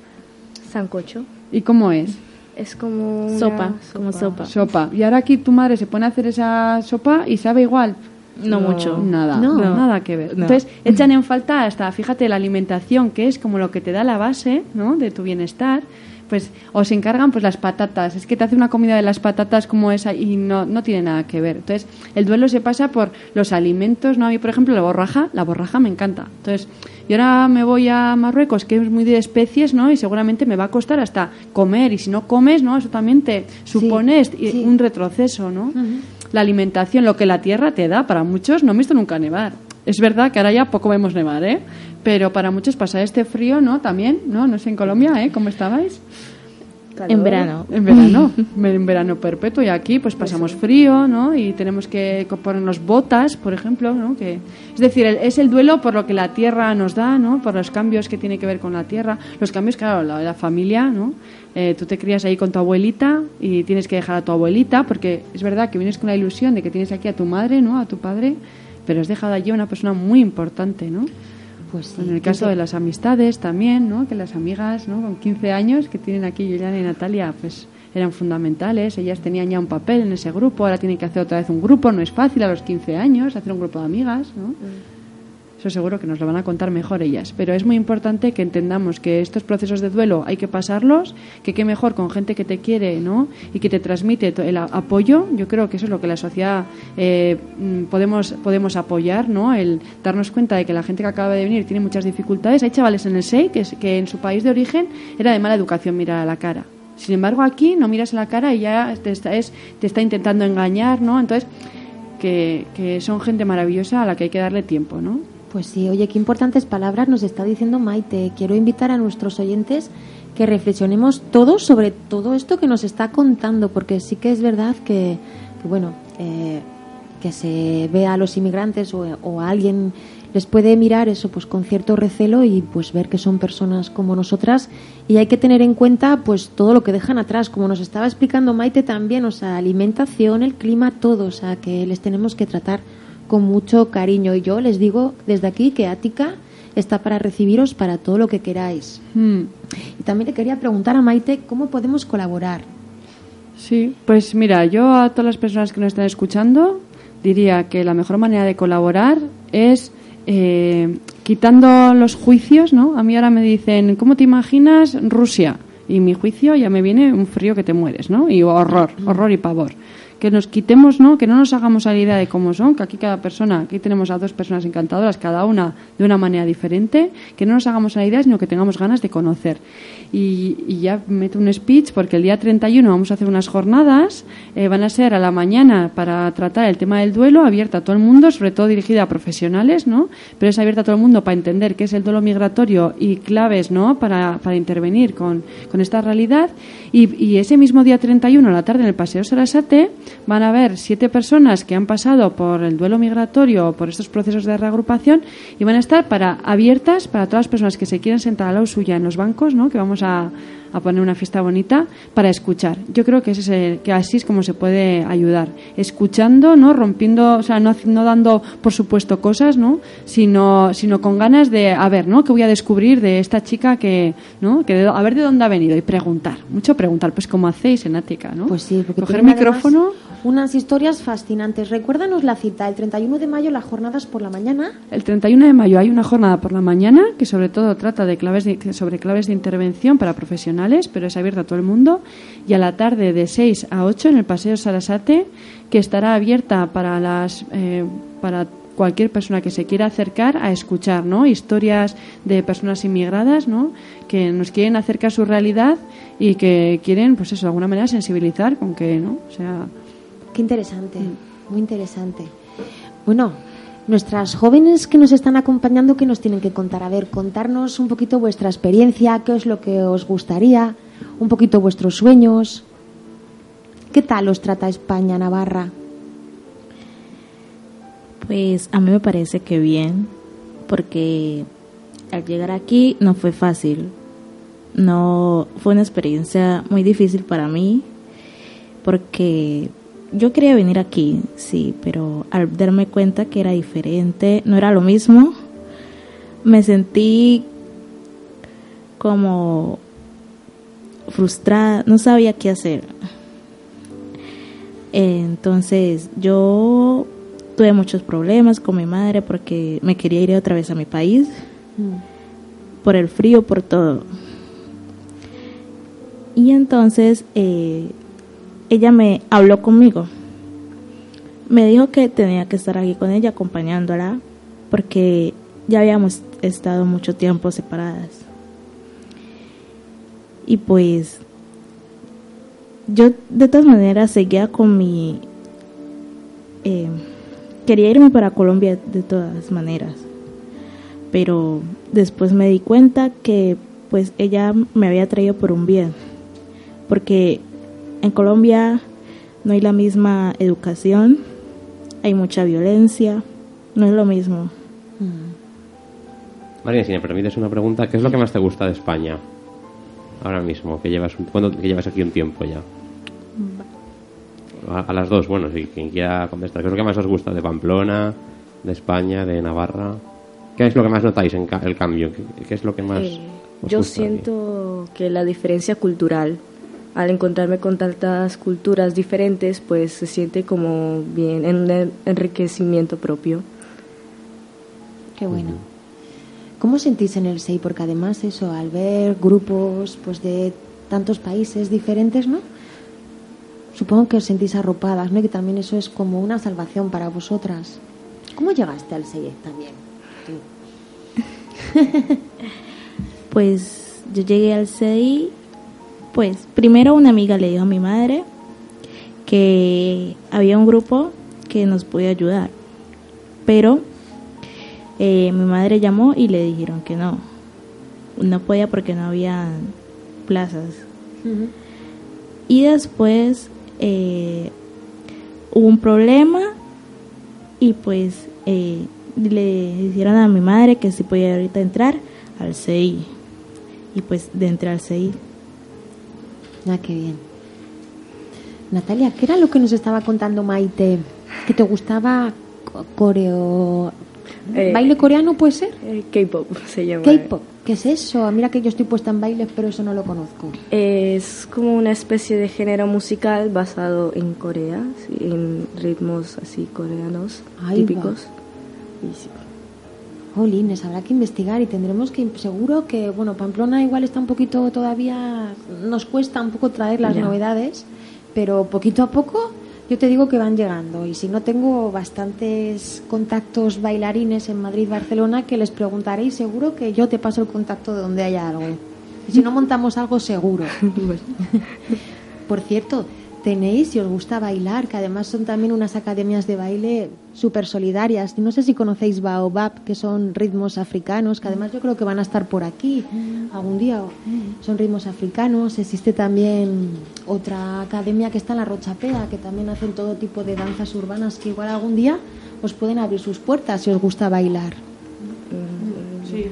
Sancocho. ¿Y cómo es? Es como una Sopa, como sopa. Sopa. Y ahora aquí tu madre se pone a hacer esa sopa y sabe igual. No mucho. Nada, No. nada que ver. No. Entonces, (laughs) echan en falta hasta, fíjate, la alimentación, que es como lo que te da la base, ¿no? De tu bienestar. Pues, o se encargan pues las patatas. Es que te hace una comida de las patatas como esa y no, no tiene nada que ver. Entonces, el duelo se pasa por los alimentos, ¿no? A mí, por ejemplo, la borraja, la borraja me encanta. Entonces, yo ahora me voy a Marruecos, que es muy de especies, ¿no? Y seguramente me va a costar hasta comer. Y si no comes, ¿no? Eso también te supone est- un retroceso, ¿no? La alimentación, lo que la tierra te da, para muchos no he visto nunca nevar. Es verdad que ahora ya poco vemos nevar, ¿eh? Pero para muchos pasar este frío, ¿no? También, ¿no? No sé en Colombia, ¿eh? ¿Cómo estabais? En verano. En verano, (laughs) en verano perpetuo y aquí pues pasamos frío, ¿no? Y tenemos que ponernos botas, por ejemplo, ¿no? Que, es decir, el- es el duelo por lo que la tierra nos da, ¿no? Por los cambios que tiene que ver con la tierra. Los cambios, claro, la, la familia, ¿no? Eh, tú te crías ahí con tu abuelita y tienes que dejar a tu abuelita porque es verdad que vienes con la ilusión de que tienes aquí a tu madre, ¿no? A tu padre, pero has dejado allí a una persona muy importante, ¿no? Pues En el caso de las amistades también, ¿no? Que las amigas, ¿no? Con 15 años que tienen aquí Juliana y Natalia, pues eran fundamentales. Ellas tenían ya un papel en ese grupo, ahora tienen que hacer otra vez un grupo. No es fácil a los 15 años hacer un grupo de amigas, ¿no? Eso seguro que nos lo van a contar mejor ellas. Pero es muy importante que entendamos que estos procesos de duelo hay que pasarlos, que qué mejor con gente que te quiere, ¿no? Y que te transmite el apoyo. Yo creo que eso es lo que la sociedad eh, mm, podemos, podemos apoyar, ¿no? El darnos cuenta de que la gente que acaba de venir tiene muchas dificultades. Hay chavales en el SEI que, es- que en su país de origen era de mala educación mirar a la cara. Sin embargo, aquí no miras a la cara y ya te está, es, te está intentando engañar, ¿no? Entonces, que, que son gente maravillosa a la que hay que darle tiempo, ¿no? Pues sí, oye, qué importantes palabras nos está diciendo Maite. Quiero invitar a nuestros oyentes que reflexionemos todos sobre todo esto que nos está contando, porque sí que es verdad que, que, bueno, eh, que se ve a los inmigrantes o, o a alguien les puede mirar eso pues con cierto recelo y pues ver que son personas como nosotras. Y hay que tener en cuenta pues todo lo que dejan atrás. Como nos estaba explicando Maite también o sea alimentación el clima todo. O sea que les tenemos que tratar con mucho cariño y yo les digo desde aquí que Ática está para recibiros para todo lo que queráis Hmm. y también le quería preguntar a Maite cómo podemos colaborar Sí, pues mira, yo a todas las personas que nos están escuchando diría que la mejor manera de colaborar es eh, quitando los juicios, ¿no? A mí ahora me dicen, ¿cómo te imaginas Rusia? Y mi juicio ya me viene un frío que te mueres, ¿no? Y horror, horror y pavor. Que nos quitemos, ¿no? Que no nos hagamos a la idea de cómo son, que aquí cada persona, aquí tenemos a dos personas encantadoras, cada una de una manera diferente, que no nos hagamos la idea, sino que tengamos ganas de conocer. Y, y ya meto un speech porque el día 31 vamos a hacer unas jornadas, eh, van a ser a la mañana para tratar el tema del duelo, abierta a todo el mundo, sobre todo dirigida a profesionales, ¿no? Pero es abierta a todo el mundo para entender qué es el duelo migratorio y claves, ¿no? Para, para intervenir con, con esta realidad. Y, y ese mismo día 31 a la tarde en el Paseo Sarasate van a haber siete personas que han pasado por el duelo migratorio o por estos procesos de reagrupación y van a estar para abiertas para todas las personas que se quieran sentar al lado suya en los bancos, ¿no? Que vamos a, a poner una fiesta bonita para escuchar. Yo creo que ese es el- que así es como se puede ayudar, escuchando, no rompiendo, o sea, no, no dando por supuesto cosas, ¿no? Sino sino con ganas de a ver, ¿no? Que voy a descubrir de esta chica que, ¿no? Que de- a ver de dónde ha venido y preguntar, mucho preguntar, pues como hacéis en Ática, ¿no? Pues sí, porque coger micrófono. unas historias fascinantes. Recuérdanos la cita, el 31 de mayo, las jornadas por la mañana. El 31 de mayo hay una jornada por la mañana que sobre todo trata de claves de- sobre claves de intervención para profesionales, pero es abierta a todo el mundo. Y a la tarde de 6 a 8 en el Paseo Sarasate, que estará abierta para las eh, para cualquier persona que se quiera acercar a escuchar, ¿no? Historias de personas inmigradas, ¿no? Que nos quieren acercar su realidad y que quieren, pues eso, de alguna manera sensibilizar con que, ¿no? O sea, Qué interesante, muy interesante. Bueno, nuestras jóvenes que nos están acompañando, ¿qué nos tienen que contar? A ver, contarnos un poquito vuestra experiencia, qué es lo que os gustaría, un poquito vuestros sueños. ¿Qué tal os trata España, Navarra? Pues a mí me parece que bien, porque al llegar aquí no fue fácil. No fue una experiencia muy difícil para mí, porque yo quería venir aquí, sí, pero al darme cuenta que era diferente, no era lo mismo, me sentí como frustrada, no sabía qué hacer. Entonces yo tuve muchos problemas con mi madre porque me quería ir otra vez a mi país, por el frío, por todo. Y entonces eh, ella me habló conmigo. Me dijo que tenía que estar aquí con ella acompañándola porque ya habíamos estado mucho tiempo separadas. Y pues yo de todas maneras seguía con mi... eh, quería irme para Colombia de todas maneras. Pero después me di cuenta que pues ella me había traído por un bien. Porque en Colombia no hay la misma educación, hay mucha violencia, no es lo mismo. María, si me permites una pregunta, ¿qué es lo que más te gusta de España? Ahora mismo, que llevas, un, cuando, que llevas aquí un tiempo ya. A, a las dos, bueno, si quien quiera contestar. ¿Qué es lo que más os gusta de Pamplona, de España, de Navarra? ¿Qué es lo que más notáis en ca- el cambio? ¿Qué, qué es lo que más Eh, os yo gusta aquí? siento que la diferencia cultural, al encontrarme con tantas culturas diferentes, pues se siente como bien, en un en- enriquecimiento propio. Qué bueno. ¿Cómo sentís en el SEI? Porque además eso, al ver grupos pues de tantos países diferentes, ¿no? Supongo que os sentís arropadas, ¿no? Y que también eso es como una salvación para vosotras. ¿Cómo llegaste al SEI también? (laughs) Pues yo llegué al CDI, pues primero una amiga le dijo a mi madre que había un grupo que nos podía ayudar, pero eh, mi madre llamó y le dijeron que no, no podía porque no había plazas. Y después eh, hubo un problema y pues eh, le dijeron a mi madre que si podía ahorita entrar al CI. Y pues de entrar al CI. Ah, qué bien. Natalia, ¿qué era lo que nos estaba contando Maite? Que te gustaba co- coreo... Eh, ¿Baile coreano puede ser? Eh, K-pop se llama. K-pop. ¿Qué es eso? Mira que yo estoy puesta en bailes, pero eso no lo conozco. Es como una especie de género musical basado en Corea, en ritmos así coreanos Ahí va. típicos. Y sí. Jolines, habrá que investigar y tendremos que, seguro que, bueno, Pamplona igual está un poquito todavía, nos cuesta un poco traer las Ya. novedades, pero poquito a poco yo te digo que van llegando. Y si no, tengo bastantes contactos bailarines en Madrid, Barcelona, que les preguntaré y seguro que yo te paso el contacto de donde haya algo. Y si no montamos algo, seguro. (laughs) Por cierto, tenéis, si os gusta bailar, que además son también unas academias de baile súper solidarias. No sé si conocéis Baobab, que son ritmos africanos, que además yo creo que van a estar por aquí algún día. Son ritmos africanos. Existe también otra academia que está en la Rochapea, que también hacen todo tipo de danzas urbanas, que igual algún día os pueden abrir sus puertas si os gusta bailar. Sí.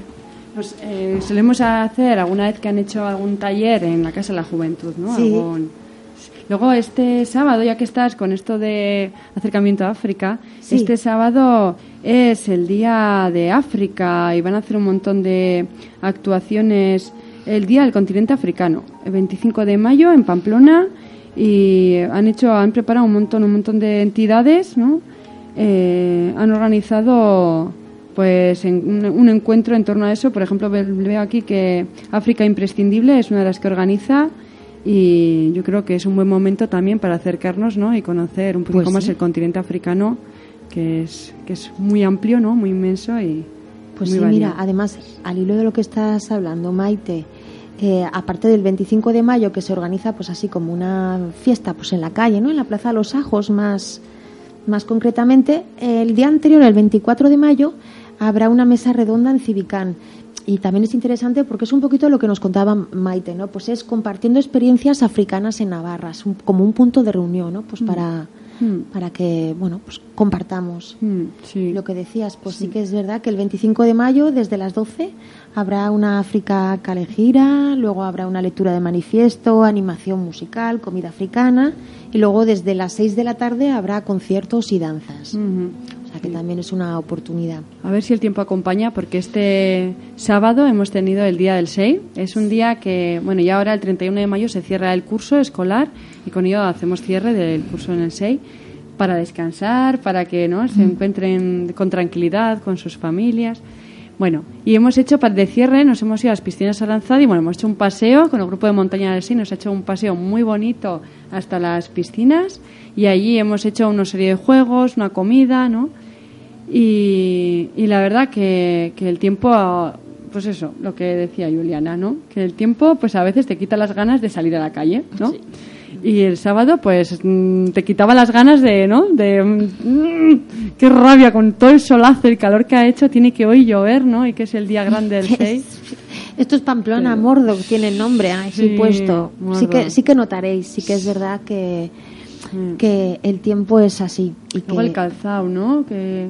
Pues, eh, solemos hacer alguna vez que han hecho algún taller en la Casa de la Juventud, ¿no? Sí. Algún- Luego este sábado, ya que estás con esto de acercamiento a África, Sí. este sábado es el día de África y van a hacer un montón de actuaciones el día del continente africano, el 25 de mayo en Pamplona y han hecho, han preparado un montón, un montón de entidades, ¿no? Eh, han organizado pues en- un, un encuentro en torno a eso. Por ejemplo, ve- veo aquí que África Imprescindible es una de las que organiza y yo creo que es un buen momento también para acercarnos ¿no? y conocer un poquito Pues más sí. el continente africano, que es, que es muy amplio, ¿no? muy inmenso y Pues muy sí, mira, además, al hilo de lo que estás hablando, Maite, eh, aparte del 25 de mayo que se organiza pues así como una fiesta pues en la calle, ¿no? En la Plaza de los Ajos más, más concretamente, el día anterior, el 24 de mayo, habrá una mesa redonda en Civicán. Y también es interesante porque es un poquito lo que nos contaba Maite, ¿no? Pues es compartiendo experiencias africanas en Navarra, es un- como un punto de reunión, ¿no? Pues para, Mm. para que, bueno, pues compartamos. Mm, sí. Lo que decías, pues sí. que es verdad que el 25 de mayo, desde las 12, habrá una África calejira, luego habrá una lectura de manifiesto, animación musical, comida africana, y luego desde las 6 de la tarde habrá conciertos y danzas. Sea que también es una oportunidad. A ver si el tiempo acompaña, porque este sábado hemos tenido el Día del SEI. Es un día que, bueno, ya ahora el 31 de mayo se cierra el curso escolar y con ello hacemos cierre del curso en el SEI para descansar, para que ¿no? se encuentren con tranquilidad con sus familias. Bueno, y hemos hecho, de cierre, nos hemos ido a las piscinas Aranzadi, bueno, hemos hecho un paseo con el grupo de montaña del SEI, nos ha hecho un paseo muy bonito hasta las piscinas y allí hemos hecho una serie de juegos, una comida, ¿no? Y, y la verdad que, que el tiempo, pues eso, lo que decía Juliana, ¿no? Que el tiempo, pues a veces te quita las ganas de salir a la calle, ¿no? Y el sábado, pues mm, te quitaba las ganas de, ¿no? De, mm, qué rabia, con todo el solazo, el calor que ha hecho, tiene que hoy llover, ¿no? Y que es el día grande del (laughs) 6. Esto es Pamplona, Mordo, que tiene el nombre ahí Sí, puesto. Sí que, sí que notaréis, sí que es verdad que, que el tiempo es así. Y Luego el calzado, ¿no? Que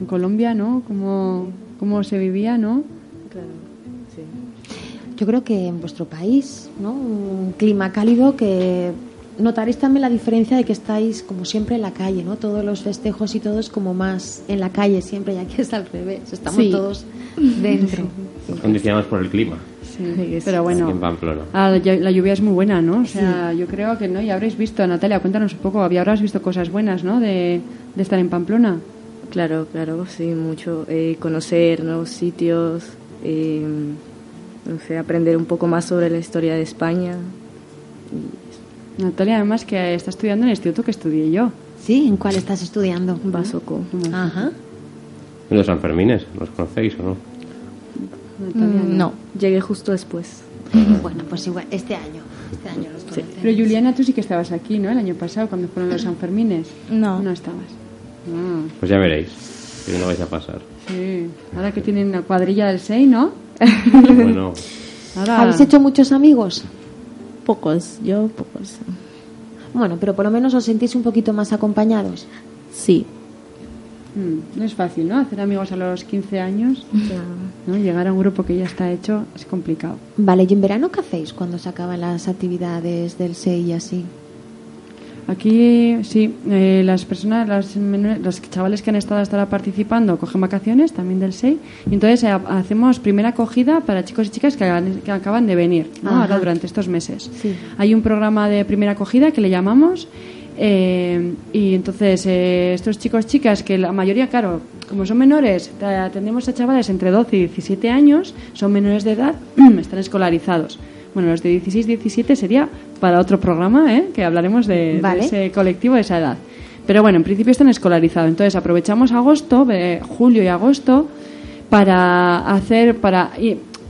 en Colombia, ¿no? Cómo, cómo se vivía, ¿no? Claro, sí. yo creo que en vuestro país, ¿no? Un clima cálido que notaréis también la diferencia de que estáis como siempre en la calle, ¿no? Todos los festejos y todo es como más en la calle siempre y aquí es al revés, estamos Sí. todos dentro. (laughs) Condicionados por el clima. Sí, pero bueno. Aquí en Pamplona. La, ll- la lluvia es muy buena, ¿no? O sea, yo creo que no, ya habréis visto, Natalia, cuéntanos un poco, ya habrás visto cosas buenas, ¿no? De, de estar en Pamplona. Claro, claro, sí, mucho. Eh, conocer nuevos sitios, eh, no sé, aprender un poco más sobre la historia de España. Natalia, además, que está estudiando en el instituto que estudié yo. ¿Sí? ¿En cuál estás estudiando? Basoco. Ajá. Los Sanfermines, ¿los conocéis o no? Natalia, no, llegué justo después. (laughs) Bueno, pues igual, este año. Este año los conocemos. Pero Juliana, tú sí que estabas aquí, ¿no? El año pasado, cuando fueron los Sanfermines. No. No estabas. Ah, Pues ya veréis. Que no vais a pasar. sí. Ahora que tienen la cuadrilla del 6, ¿no? Bueno, (laughs) Ahora... ¿Habéis hecho muchos amigos? Pocos, yo pocos. Bueno, pero por lo menos os sentís un poquito más acompañados. Sí. Mm, no es fácil, ¿no? Hacer amigos a los 15 años. ¿no? Llegar a un grupo que ya está hecho es complicado. Vale, ¿y en verano qué hacéis cuando se acaban las actividades del SEI y así? Aquí sí, eh, las personas, las los chavales que han estado hasta ahora participando cogen vacaciones también del SEI y entonces eh, hacemos primera acogida para chicos y chicas que, que acaban de venir ¿no? Ahora durante estos meses. Sí. Hay un programa de primera acogida que le llamamos eh, y entonces eh, estos chicos chicas que la mayoría, claro, como son menores, te- atendemos a chavales entre 12 y 17 años, son menores de edad, (clears throat) están escolarizados. Bueno, los de 16 17 sería para otro programa, ¿eh? que hablaremos de, ese colectivo de esa edad. Pero bueno, en principio están escolarizados. Entonces aprovechamos agosto, eh, julio y agosto, para hacer, para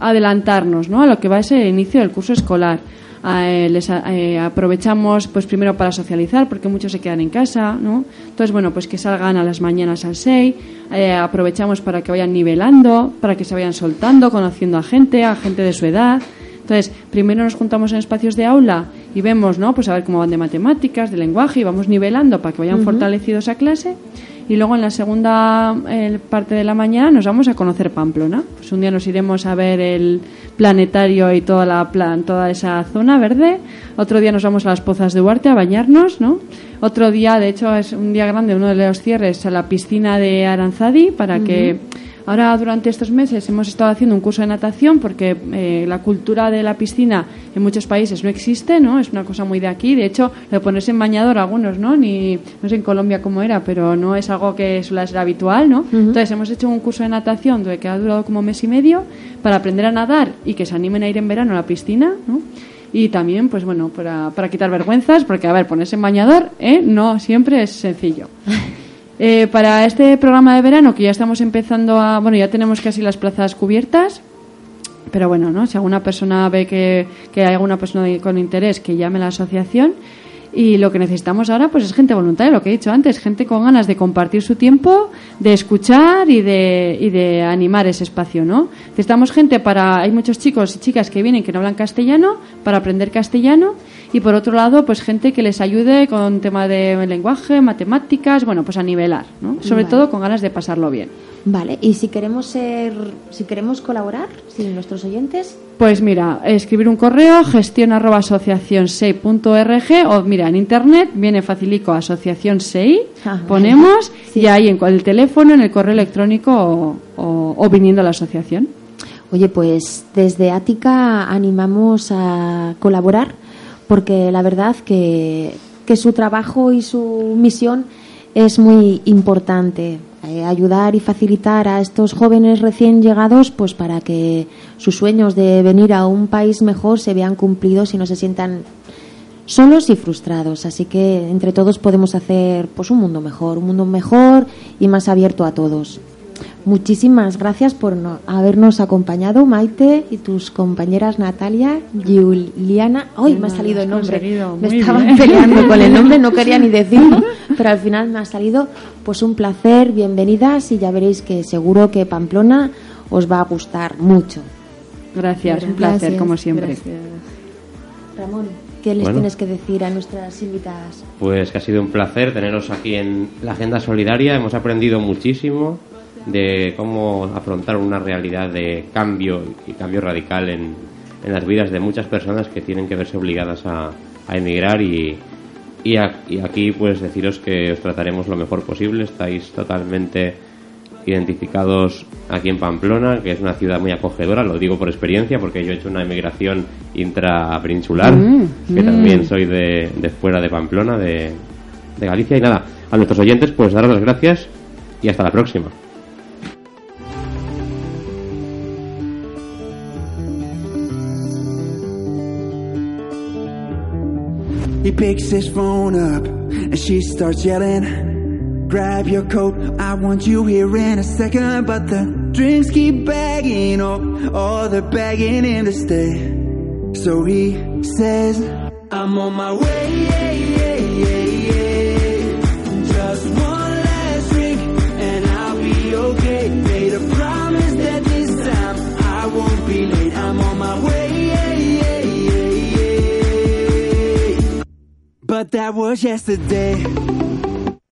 adelantarnos ¿no? a lo que va a ser el inicio del curso escolar. Eh, les eh, aprovechamos pues primero para socializar porque muchos se quedan en casa no entonces bueno pues que salgan a las mañanas al 6 eh, aprovechamos para que vayan nivelando para que se vayan soltando conociendo a gente a gente de su edad entonces, primero nos juntamos en espacios de aula y vemos, ¿no? Pues a ver cómo van de matemáticas, de lenguaje y vamos nivelando para que vayan fortalecidos a clase. Y luego en la segunda eh, parte de la mañana nos vamos a conocer Pamplona. Pues un día nos iremos a ver el planetario y toda la plan, toda esa zona verde. Otro día nos vamos a las pozas de Huarte a bañarnos, ¿no? Otro día, de hecho, es un día grande, uno de los cierres a la piscina de Aranzadi para que Ahora, durante estos meses, hemos estado haciendo un curso de natación porque eh, la cultura de la piscina en muchos países no existe, ¿no? Es una cosa muy de aquí. De hecho, lo de ponerse en bañador algunos, ¿no? Ni, no sé en Colombia cómo era, pero no es algo que suele ser habitual, ¿no? Entonces, hemos hecho un curso de natación que ha durado como mes y medio para aprender a nadar y que se animen a ir en verano a la piscina, ¿no? Y también, pues bueno, para, para quitar vergüenzas, porque, a ver, ponerse en bañador, ¿eh? No siempre es sencillo. (laughs) Eh, para este programa de verano, que ya estamos empezando a. Bueno, ya tenemos casi las plazas cubiertas. Pero bueno, ¿no? Si alguna persona ve que, que hay alguna persona con interés, que llame a la asociación. Y lo que necesitamos ahora pues es gente voluntaria, lo que he dicho antes, gente con ganas de compartir su tiempo, de escuchar y de, y de animar ese espacio, ¿no? Necesitamos gente para... Hay muchos chicos y chicas que vienen que no hablan castellano, para aprender castellano. Y por otro lado, pues gente que les ayude con tema de lenguaje, matemáticas, bueno, pues a nivelar, ¿no? Sobre Vale. todo con ganas de pasarlo bien. Vale, y si queremos ser, si queremos colaborar, si nuestros oyentes, Pues mira, escribir un correo, gestión arroba asociación o mira, en internet viene facilico asociación SEI, Ah, ponemos (laughs) sí. y ahí en el teléfono, en el correo electrónico o, o- o viniendo a la asociación. Oye, pues desde Ática animamos a colaborar porque la verdad que, que su trabajo y su misión es muy importante. Eh, ayudar y facilitar a estos jóvenes recién llegados pues para que sus sueños de venir a un país mejor se vean cumplidos y no se sientan solos y frustrados. Así que entre todos podemos hacer pues un mundo mejor, un mundo mejor y más abierto a todos. Muchísimas gracias por no- habernos acompañado, Maite, y tus compañeras Natalia, Juliana. ¡Ay, me ha salido el nombre! Me muy estaba bien. peleando con el nombre, no quería ni (laughs) decirlo, pero al final me ha salido. Pues un placer, bienvenidas, y ya veréis que seguro que Pamplona os va a gustar mucho. Gracias, un Gracias. placer, como siempre. Gracias. Ramón, ¿qué les Bueno. tienes que decir a nuestras invitadas? Pues que ha sido un placer teneros aquí en la Agenda Solidaria. Hemos aprendido muchísimo de cómo afrontar una realidad de cambio y cambio radical en, en las vidas de muchas personas que tienen que verse obligadas a, a emigrar y, y, a- y aquí pues deciros que os trataremos lo mejor posible. Estáis totalmente identificados aquí en Pamplona, que es una ciudad muy acogedora, lo digo por experiencia porque yo he hecho una emigración intrapeninsular, Mm, que mm. también soy de, de fuera de Pamplona, de, de Galicia. Y nada, a nuestros oyentes, pues daros las gracias y hasta la próxima. He picks his phone up and she starts yelling. Grab your coat, I want you here in a second. But the drinks keep bagging up, oh, they're begging him to stay. So he says, I'm on my way. Just But that was yesterday.